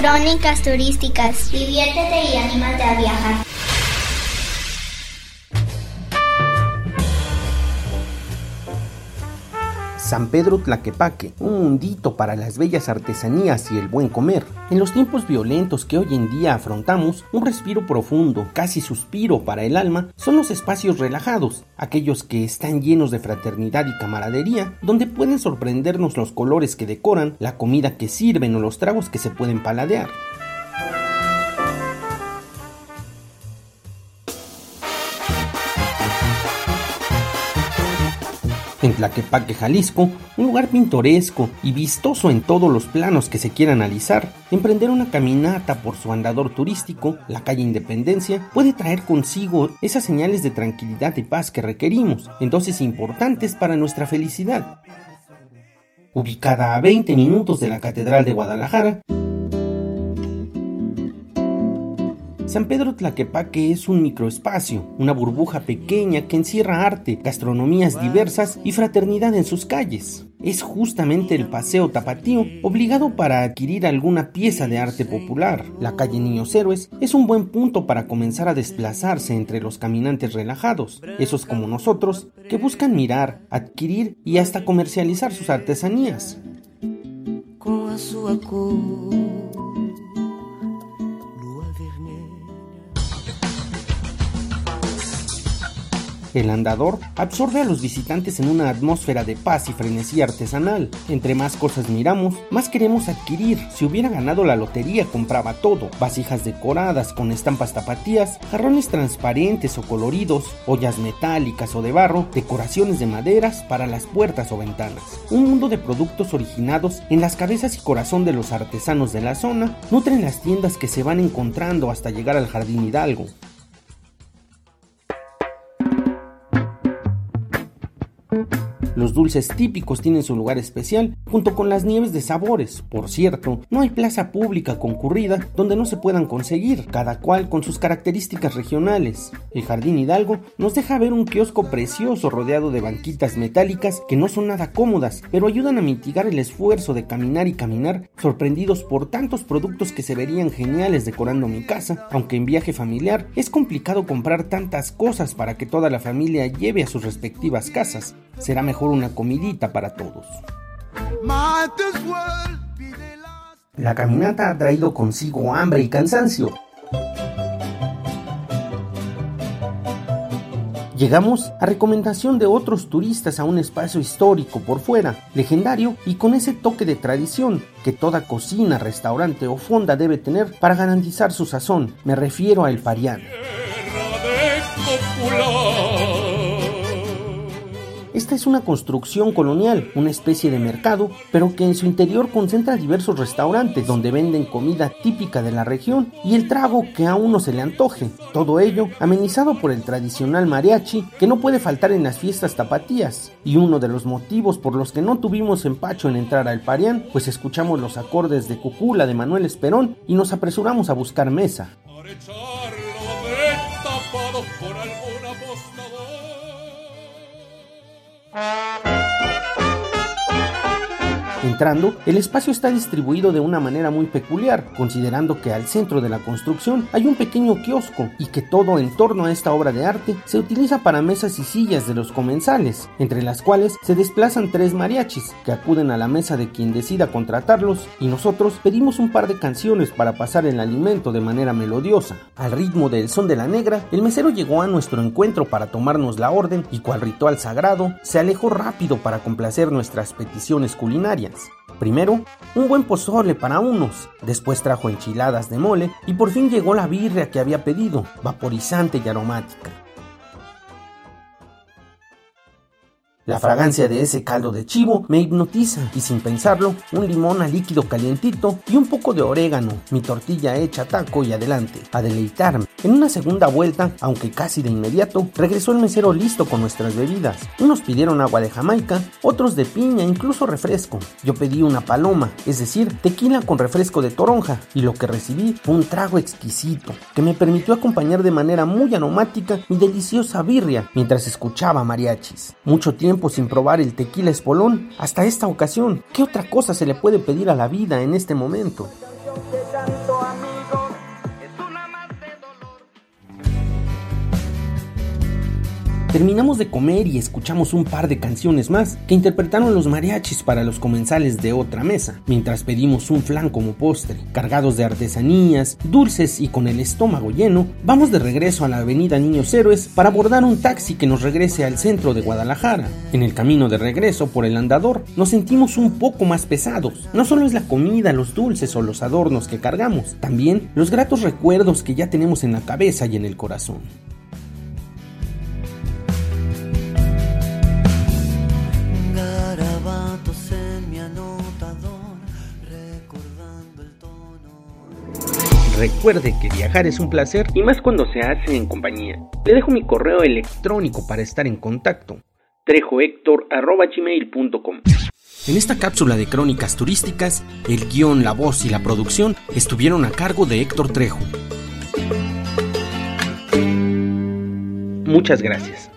Crónicas turísticas. Diviértete y anímate a viajar. San Pedro Tlaquepaque, un mundito para las bellas artesanías y el buen comer. En los tiempos violentos que hoy en día afrontamos, un respiro profundo, casi suspiro para el alma, son los espacios relajados, aquellos que están llenos de fraternidad y camaradería, donde pueden sorprendernos los colores que decoran, la comida que sirven o los tragos que se pueden paladear. En Tlaquepaque, Jalisco, un lugar pintoresco y vistoso en todos los planos que se quiera analizar, emprender una caminata por su andador turístico, la calle Independencia, puede traer consigo esas señales de tranquilidad y paz que requerimos, en dosis importantes para nuestra felicidad. Ubicada a 20 minutos de la Catedral de Guadalajara, San Pedro Tlaquepaque es un microespacio, una burbuja pequeña que encierra arte, gastronomías diversas y fraternidad en sus calles. Es justamente el paseo tapatío obligado para adquirir alguna pieza de arte popular. La calle Niños Héroes es un buen punto para comenzar a desplazarse entre los caminantes relajados, esos como nosotros, que buscan mirar, adquirir y hasta comercializar sus artesanías. El andador absorbe a los visitantes en una atmósfera de paz y frenesí artesanal. Entre más cosas miramos, más queremos adquirir. Si hubiera ganado la lotería, compraba todo. Vasijas decoradas con estampas tapatías, jarrones transparentes o coloridos, ollas metálicas o de barro, decoraciones de maderas para las puertas o ventanas. Un mundo de productos originados en las cabezas y corazón de los artesanos de la zona nutren las tiendas que se van encontrando hasta llegar al Jardín Hidalgo. Los dulces típicos tienen su lugar especial, junto con las nieves de sabores. Por cierto, no hay plaza pública concurrida donde no se puedan conseguir, cada cual con sus características regionales. El Jardín Hidalgo nos deja ver un kiosco precioso rodeado de banquitas metálicas que no son nada cómodas, pero ayudan a mitigar el esfuerzo de caminar y caminar, sorprendidos por tantos productos que se verían geniales decorando mi casa, aunque en viaje familiar es complicado comprar tantas cosas para que toda la familia lleve a sus respectivas casas. Será mejor una comidita para todos. La caminata ha traído consigo hambre y cansancio. Llegamos a recomendación de otros turistas a un espacio histórico por fuera, legendario y con ese toque de tradición que toda cocina, restaurante o fonda debe tener para garantizar su sazón. Me refiero a El Parián. Es una construcción colonial, una especie de mercado, pero que en su interior concentra diversos restaurantes donde venden comida típica de la región y el trago que a uno se le antoje. Todo ello amenizado por el tradicional mariachi que no puede faltar en las fiestas tapatías. Y uno de los motivos por los que no tuvimos empacho en entrar al Parián, pues escuchamos los acordes de Cucula de Manuel Esperón y nos apresuramos a buscar mesa. Música El espacio está distribuido de una manera muy peculiar, considerando que al centro de la construcción hay un pequeño kiosco y que todo en torno a esta obra de arte se utiliza para mesas y sillas de los comensales, entre las cuales se desplazan tres mariachis que acuden a la mesa de quien decida contratarlos y nosotros pedimos un par de canciones para pasar el alimento de manera melodiosa. Al ritmo del son de la negra, el mesero llegó a nuestro encuentro para tomarnos la orden y cual ritual sagrado se alejó rápido para complacer nuestras peticiones culinarias. Primero, un buen pozole para unos, después trajo enchiladas de mole y por fin llegó la birria que había pedido, vaporizante y aromática. La fragancia de ese caldo de chivo me hipnotiza y sin pensarlo, un limón a líquido calientito y un poco de orégano, mi tortilla hecha taco y adelante, a deleitarme. En una segunda vuelta, aunque casi de inmediato, regresó el mesero listo con nuestras bebidas. Unos pidieron agua de Jamaica, otros de piña, incluso refresco. Yo pedí una paloma, es decir, tequila con refresco de toronja, y lo que recibí fue un trago exquisito, que me permitió acompañar de manera muy aromática mi deliciosa birria mientras escuchaba mariachis. Mucho sin probar el tequila espolón hasta esta ocasión. ¿Qué otra cosa se le puede pedir a la vida en este momento? Terminamos de comer y escuchamos un par de canciones más que interpretaron los mariachis para los comensales de otra mesa, mientras pedimos un flan como postre. Cargados de artesanías, dulces y con el estómago lleno, vamos de regreso a la avenida Niños Héroes para abordar un taxi que nos regrese al centro de Guadalajara. En el camino de regreso por el andador nos sentimos un poco más pesados. No solo es la comida, los dulces o los adornos que cargamos, también los gratos recuerdos que ya tenemos en la cabeza y en el corazón. Recuerde que viajar es un placer y más cuando se hace en compañía. Le dejo mi correo electrónico para estar en contacto. trejohector.gmail.com En esta cápsula de crónicas turísticas, el guion, la voz y la producción estuvieron a cargo de Héctor Trejo. Muchas gracias.